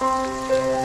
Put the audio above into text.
Música